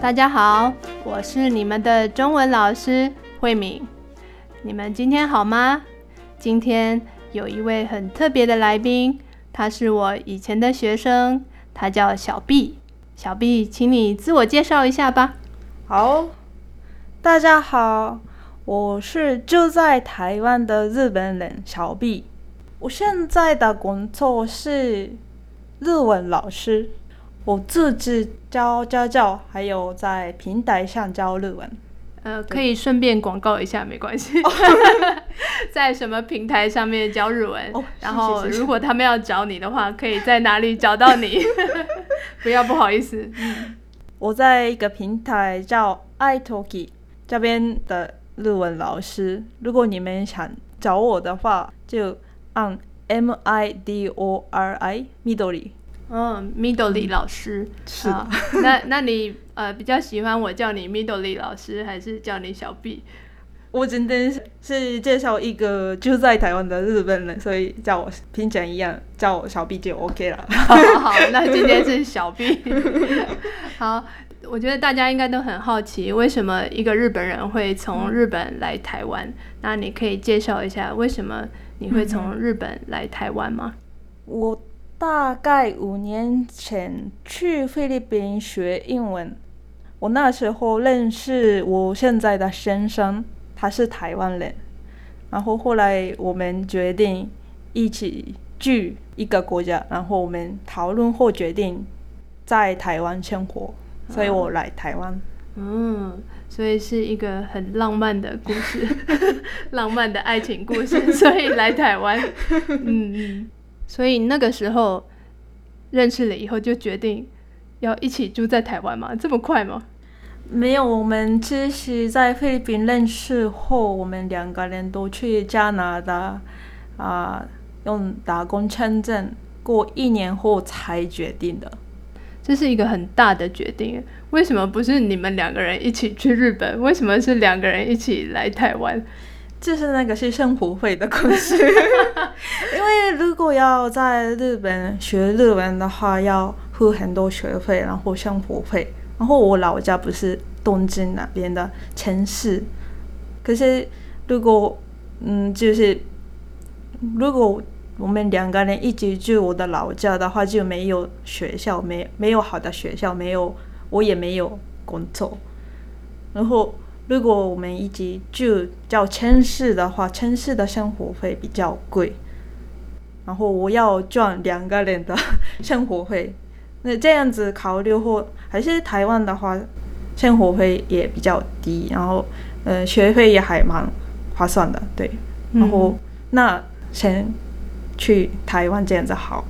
大家好，我是你们的中文老师慧敏。你们今天好吗？今天有一位很特别的来宾，他是我以前的学生，他叫小 B。小 B，请你自我介绍一下吧。好，大家好，我是住在台湾的日本人小 B。我现在的工作是日文老师，我自己教家教，还有在平台上教日文。呃，可以顺便广告一下，没关系。在什么平台上面教日文？哦然后如果他们要找你的话，可以在哪里找到你？不要不好意思。我在一个平台叫 iTalki 这边的日文老师，如果你们想找我的话，就按 M I D O R I Midori。嗯，Midori 老师是好那那你呃比较喜欢我叫你 Midori 老师，还是叫你小 B？我今天是介绍一个住在台湾的日本人，所以叫我平常一样叫我小 B 就 OK 了。好好好，那今天是小 B。好，我觉得大家应该都很好奇，为什么一个日本人会从日本来台湾？那你可以介绍一下为什么你会从日本来台湾吗？我大概五年前去菲律宾学英文，我那时候认识我现在的先生，他是台湾人，然后后来我们决定一起去一个国家，然后我们讨论后决定在台湾生活，所以我来台湾。嗯，所以是一个很浪漫的故事，浪漫的爱情故事，所以来台湾。嗯嗯，所以那个时候认识了以后，就决定要一起住在台湾嘛？这么快吗？没有，我们其实在菲律宾认识后，我们两个人都去加拿大啊、用打工签证，过一年后才决定的。这是一个很大的决定，为什么不是你们两个人一起去日本？为什么是两个人一起来台湾？就是那个是生活费的故事，因为如果要在日本学日文的话，要付很多学费，然后生活费。然后我老家不是东京那边的城市，可是如果嗯，就是如果我们两个人一起住我的老家的话，就没有学校，没没有好的学校，没有我也没有工作。然后如果我们一起住叫城市的话，城市的生活费比较贵，然后我要赚两个人的生活费。那这样子考虑后，还是台湾的话，生活费也比较低，然后呃学费也还蛮划算的，对。然后、那先去台湾这样子好，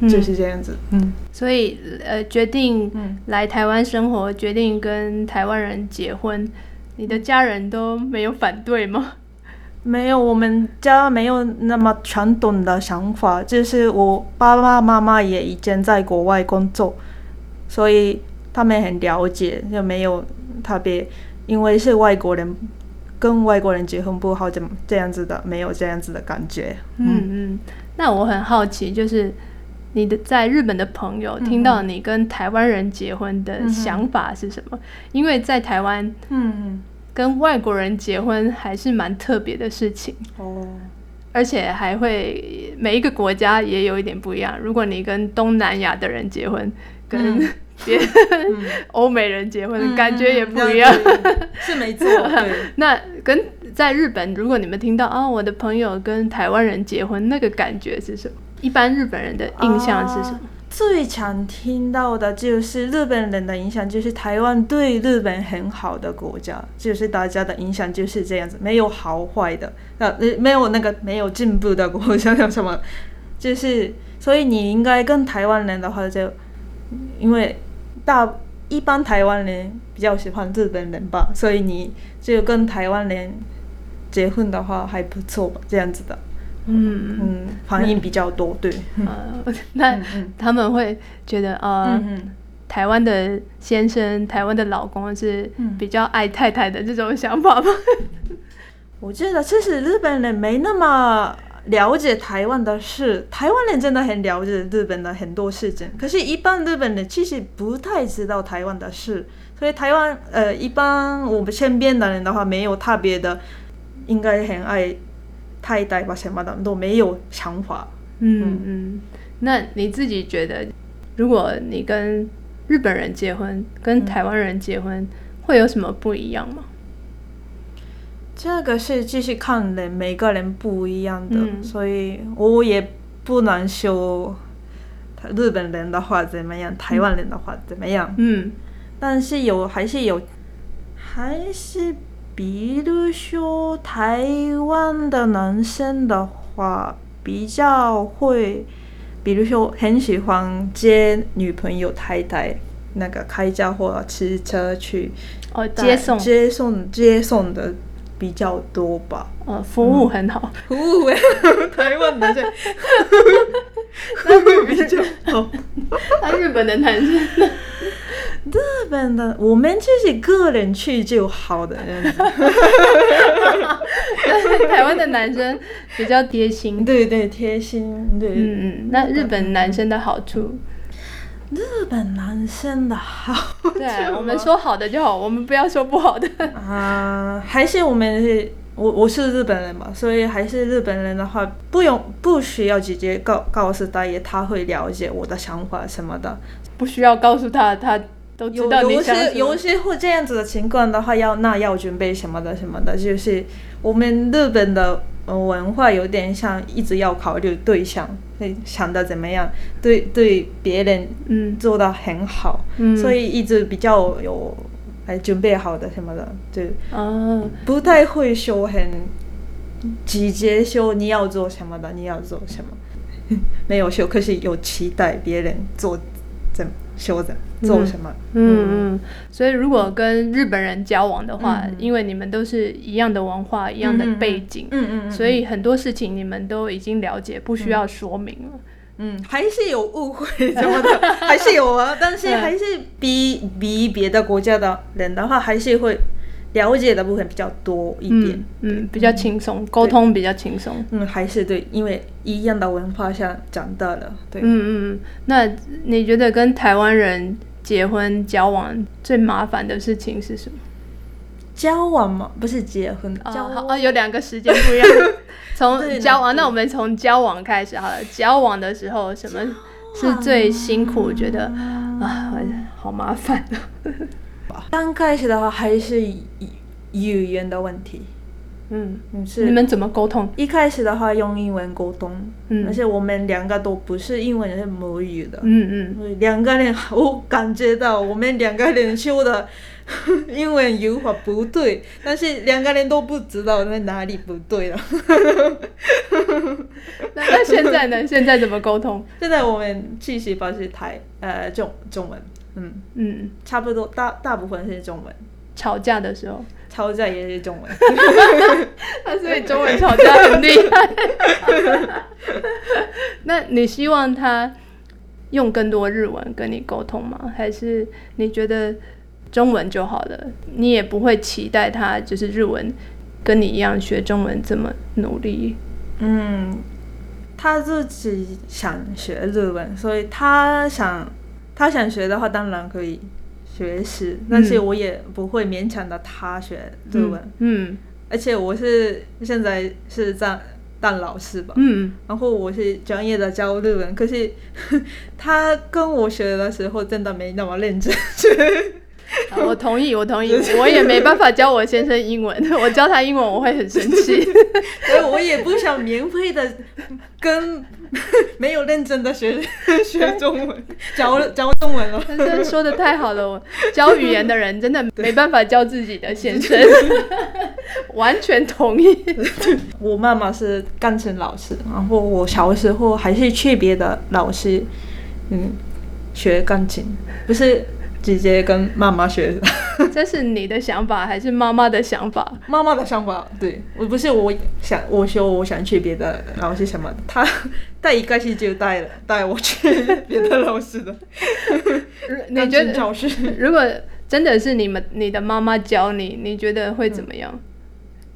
就就是这样子，嗯所以呃，决定嗯。来台湾生活，决定跟台湾人结婚，你的家人都没有反对吗？没有，我们家没有那么传统的想法，就是我爸爸妈妈也已经在国外工作，所以他们很了解，就没有特别因为是外国人跟外国人结婚不好怎么这样子的，没有这样子的感觉。嗯嗯，那我很好奇，就是你的在日本的朋友听到你跟台湾人结婚的想法是什么？因为在台湾嗯跟外国人结婚还是蛮特别的事情，哦，而且还会每一个国家也有一点不一样。如果你跟东南亚的人结婚，跟嗯别 欧美人结婚，感觉也不一样。嗯，是没错，那跟在日本，如果你们听到啊、我的朋友跟台湾人结婚，那个感觉是什么？一般日本人的印象是什么？最常听到的就是日本人的影响，就是台湾对日本很好的国家，就是大家的印象就是这样子，没有好坏的，呃，没有那个没有进步的国家叫什么，就是所以你应该跟台湾人的话就，因为大一般台湾人比较喜欢日本人吧，所以你就跟台湾人结婚的话还不错吧，这样子的，嗯嗯，反应比较多，对，呃，那他们会觉得呃。台湾的先生、台湾的老公是嗯比较爱太太的这种想法吗？我觉得其实日本人没那么了解台湾的事，台湾人真的很了解日本的很多事情，可是，一般日本人其实不太知道台湾的事，所以台湾呃，一般我们身边的人的话，没有特别的，应该很爱太太吧什么的都没有想法。嗯嗯，那你自己觉得，如果你跟日本人结婚，跟台湾人结婚，会有什么不一样吗？这个是继续看人，每个人不一样的，所以我也不能说日本人的话怎么样，台湾人的话怎么样。嗯，但是有还是有，还是比如说台湾的男生的话，比较会，比如说很喜欢接女朋友太太，那个开车或者骑车去哦接送。接送接送的。比较多吧，呃，服务很好，服务。台湾男生，那会比较好。那日本的 男生，日本的我们就是个人去就好的。台湾的男生比较贴心，对对，贴心，对，嗯嗯。那日本男生的好处？日本男生的好，对我们说好的就好，我们不要说不好的啊。还是我们是，我我是日本人嘛，所以还是日本人的话，不用不需要直接告告诉大爷，他会了解我的想法什么的，不需要告诉他，他都知道你想有些有些会这样子的情况的话，要那要准备什么的什么的，就是我们日本的。文化有点像一直要考虑对象，会想的怎么样，对对别人嗯。做的很好，嗯，所以一直比较有哎准备好的什么的，对，哦，不太会说很直接说你要做什么的，你要做什么，没有说，可是有期待别人做怎修的。做什么？嗯嗯，所以如果跟日本人交往的话，因为你们都是一样的文化、一样的背景，嗯嗯所以很多事情你们都已经了解，不需要说明了。嗯，还是有误会什么的，还是有啊，但是还是比比别的国家的人的话，还是会。了解的部分比较多一点，嗯，比较轻松，沟通比较轻松，嗯，还是对，因为一样的文化下长大的，对，嗯嗯，那你觉得跟台湾人结婚交往最麻烦的事情是什么？交往吗？不是结婚，交往哦，有两个时间不一样。从交往，那我们从交往开始好了。交往的时候，什么是最辛苦？觉得啊，好麻烦。刚开始的话还是语言的问题，嗯，是你们怎么沟通？一开始的话用英文沟通，嗯，而且我们两个都不是英文是母语的，嗯嗯，两个人我感觉到我们两个人说的 英文语法不对，但是两个人都不知道那哪里不对了。那那现在呢？现在怎么沟通？现在我们继续保持台呃中中文。嗯嗯，差不多大大部分是中文。吵架的时候，吵架也是中文。他 所以中文吵架很厉害。那你希望他用更多日文跟你沟通吗？还是你觉得中文就好了？你也不会期待他就是日文跟你一样学中文这么努力？嗯，他自己想学日文，所以他想。他想学的话，当然可以学习，但是我也不会勉强的他学日文。嗯，而且我是现在是在当老师吧。嗯，然后我是专业的教日文，可是 他跟我学的时候真的没那么认真。我同意，我同意，我也没办法教我先生英文，我教他英文我会很生气，所以我也不想免费的跟没有认真的学 学中文，教教中文了。先生说的太好了，我教语言的人真的没办法教自己的先生，完全同意。我妈妈是钢琴老师，然后我小时候还是去别的老师，嗯，学钢琴，不是。直接跟妈妈学，这是你的想法还是妈妈的想法？妈妈的想法，对我不是我想我说我想去别的老师什么，他 带一开始就带了带我去别的老师的。你觉得如果真的是你们你的妈妈教你，你觉得会怎么样？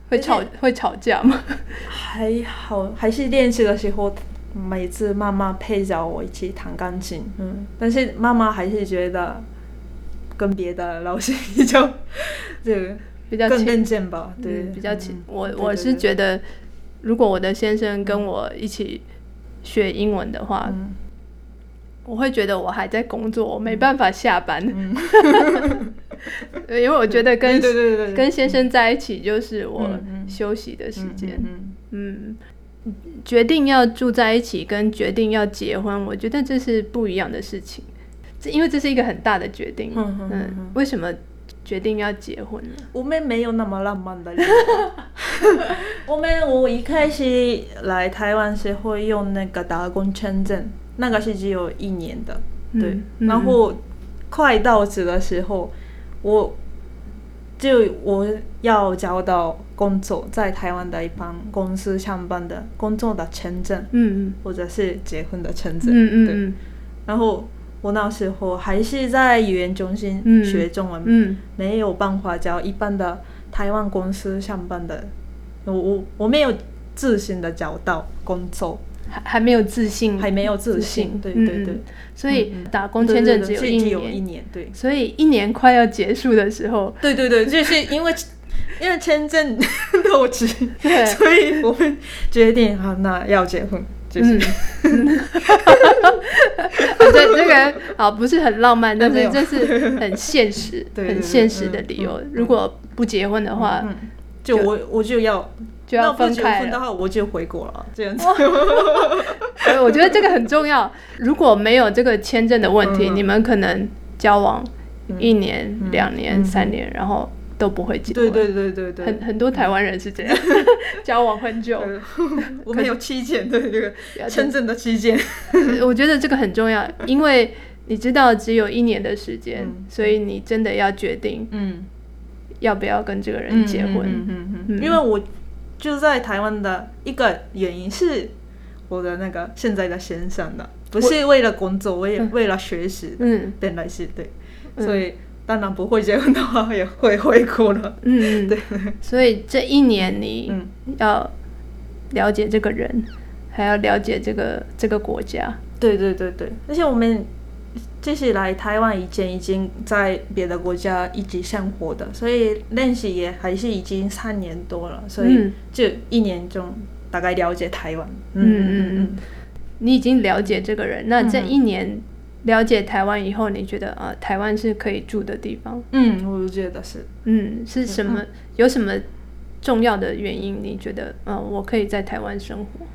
会吵会吵架吗？还好，还是练习的时候，每次妈妈陪着我一起弹钢琴，嗯，但是妈妈还是觉得跟别的老师比较，对，比较亲更认真吧，对，嗯比较亲嗯。我我是觉得，如果我的先生跟我一起学英文的话，嗯我会觉得我还在工作，我没办法下班。嗯 因为我觉得跟对对对对跟先生在一起就是我休息的时间。嗯嗯，决定要住在一起跟决定要结婚，我觉得这是不一样的事情。这因为这是一个很大的决定。嗯嗯嗯嗯为什么决定要结婚呢？我们没有那么浪漫的。我们我一开始来台湾是会用那个打工签证，那个是只有一年的，对。嗯然后快到职的时候，我就我要找到工作，在台湾的一帮公司上班的工作的签证，嗯或者是结婚的签嗯证，对。嗯嗯然后我那时候还是在语言中心嗯学中文，嗯没有办法找一般的台湾公司上班的，我我我没有自信的找到工作，还还没有自信，还没有自自信，对嗯对对。嗯，所以打工签证只有一对对对只有一年，对。所以一年快要结束的时候，对对对，就是因为 因为签证 漏期，对。所以我们决定好那要结婚，就是、嗯，这这个啊不是很浪漫，但是这是很现实、很现实的嗯理由嗯。如果不结婚的话，嗯，就我我就要就要分开我就回国了，这样子。所以我觉得这个很重要。如果没有这个签证的问题，嗯你们可能交往一年、嗯两年、嗯三年，然后都不会结对婚。对对对对，很很多台湾人是这样，交往很久。呃我们有期限，对这个了解。签证的期限。我觉得这个很重要，因为你知道只有一年的时间，嗯所以你真的要决定嗯，要不要跟这个人结婚。嗯嗯嗯嗯因为我就在台湾的一个原因是我的那个现在的先生的，不是为了工作，我也为了学习，嗯。本来是对，嗯。所以当然不会结婚的话也会会哭了。嗯，对，所以这一年你嗯。要了解这个人，还要了解这个这个国家。对对对。对，而且我们这是来台湾以前已经在别的国家一起生活的，所以认识也还是已经三年多了，所以嗯。就一年中大概了解台湾。嗯嗯嗯，你已经了解这个人，那这一年了解台湾以后，你觉得啊、台湾是可以住的地方？嗯，我觉得是。嗯，是什么？有什么重要的原因？你觉得，嗯、我可以在台湾生活？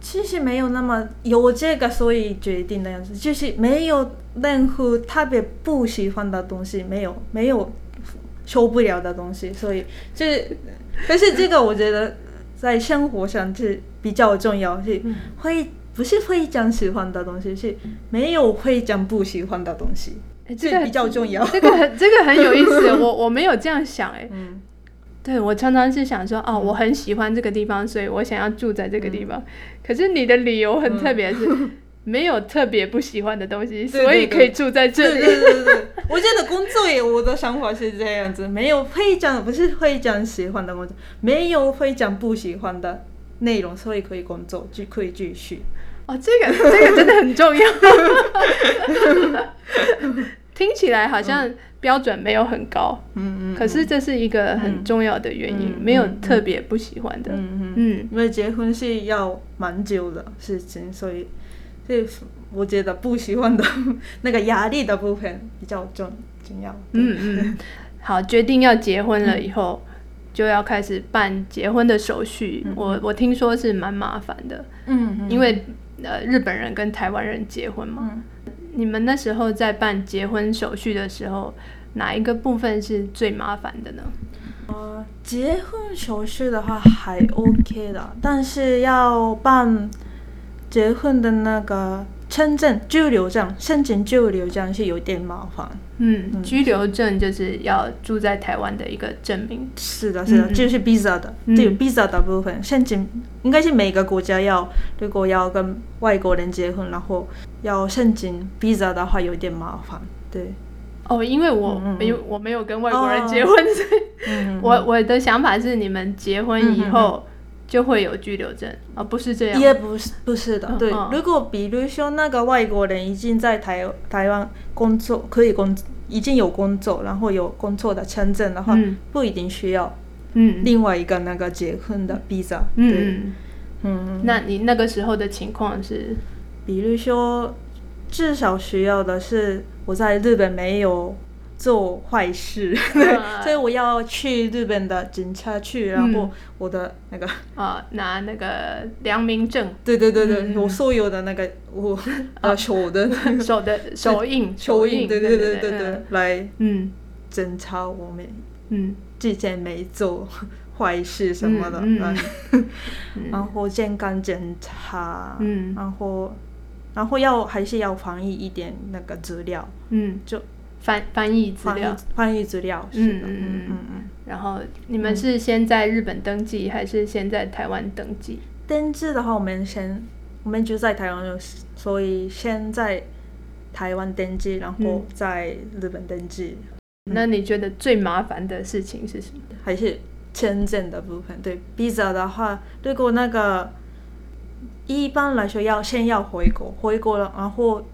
其实没有那么有这个，所以决定的样子，就是没有任何特别不喜欢的东西，没有没有受不了的东西，所以就是，但是这个我觉得在生活上是比较重要，是会不是会讲喜欢的东西，是没有会讲不喜欢的东西，哎这个比较重要。这个很这个很有意思，我我没有这样想，哎，嗯对我常常是想说，哦，我很喜欢这个地方，所以我想要住在这个地方。可是你的理由很特别，是 没有特别不喜欢的东西，所以可以住在这里。对对对对，我觉得工作也我的想法是这样子，没有会讲不是会讲喜欢的工作，没有会讲不喜欢的内容，所以可以工作就可以继续。哦，这个。这个真的很重要。听起来好像标准没有很高，嗯嗯可是这是一个很重要的原因，嗯没有嗯特别不喜欢的。嗯嗯嗯。因为结婚是要蛮久的事情，所以所以我觉得不喜欢的那个压力的部分比较重重要。嗯。嗯，好，决定要结婚了以后，就要开始办结婚的手续。我我听说是蛮麻烦的，嗯。嗯，因为呃日本人跟台湾人结婚嘛。嗯你们那时候在办结婚手续的时候，哪一个部分是最麻烦的呢？呃，结婚手续的话还 OK 的，但是要办结婚的那个签证居留证，申请居留证是有点麻烦。嗯，居留证就是要住在台湾的一个证明。是的，是的，嗯嗯就是 visa 的，嗯对 visa 的部分，申请应该是每个国家要，如果要跟外国人结婚，然后要申请 visa 的话有点麻烦。对，哦，因为我嗯嗯嗯没有我没有跟外国人哦结婚，所以嗯我我的想法是你们结婚以嗯嗯后就会有居留证，啊不是这样。也不是不是的，对。如果比如说那个外国人已经在台台湾工作，可以工已经有工作，然后有工作的签证的话，嗯不一定需要嗯另外一个那个结婚的 visa。对，嗯，嗯，那你那个时候的情况是？比如说至少需要的是我在日本没有做坏事，嗯。所以我要去日本的警察去，然后嗯。我的那个。啊，拿那个良民证，对对对对，嗯。我所有的那个我啊手的。手的 手印，手印，对对对对对对，，来嗯。侦查我们嗯。之前没做坏事什么的，嗯。然后健康检查，嗯。然后然后要还是要防疫一点那个资料，嗯，就翻翻译资料，翻译资料，是的，嗯嗯嗯。然后你们是先在日本登记，还是先在台湾登记？登记的话，我们先我们就在台湾，所以先在台湾登记，然后嗯在日本登记，那你觉得最麻烦的事情是什么？还是签证的部分。对，visa 的话，如果那个一般来说要先要回国，回国了，然后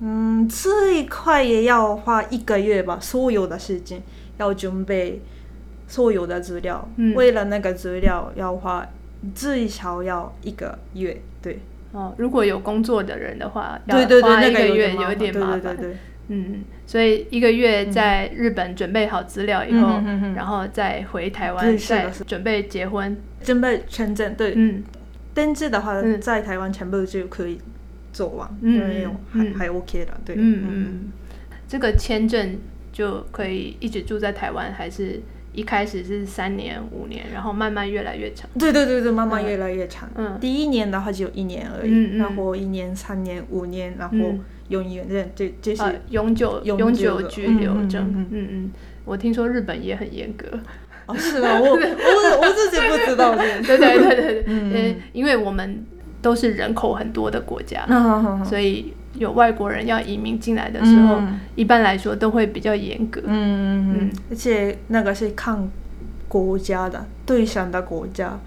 嗯，最快也要花一个月吧，所有的事情要准备所有的资料，嗯。为了那个资料要花最少要一个月，对。哦，如果有工作的人的话，要对对对，花那一个月有点麻烦。对对对，嗯，所以一个月在日本准备好资料以后，嗯哼哼哼然后再回台湾，再准备结婚。准备签证，对，嗯。登记的话嗯。在台湾全部就可以做完，嗯还嗯。还 OK 的，对，嗯嗯，这个签证就可以一直住在台湾，还是一开始是三年、五年，然后慢慢越来越长？对对对对，慢慢嗯越来越长。嗯第一年的话只有一年而已，然后一年、三年、五年，然后嗯。永远认，这这是、呃，永久永永久居留证。嗯嗯我听说日本也很严格。哦，是啊，我我我自己不知道 的。对对对对对，嗯。呃，因为我们都是人口很多的国家，所以有外国人要移民进来的时候，嗯。一般来说都会比较严格。嗯嗯嗯。嗯，而且那个是看国家的对象的国家，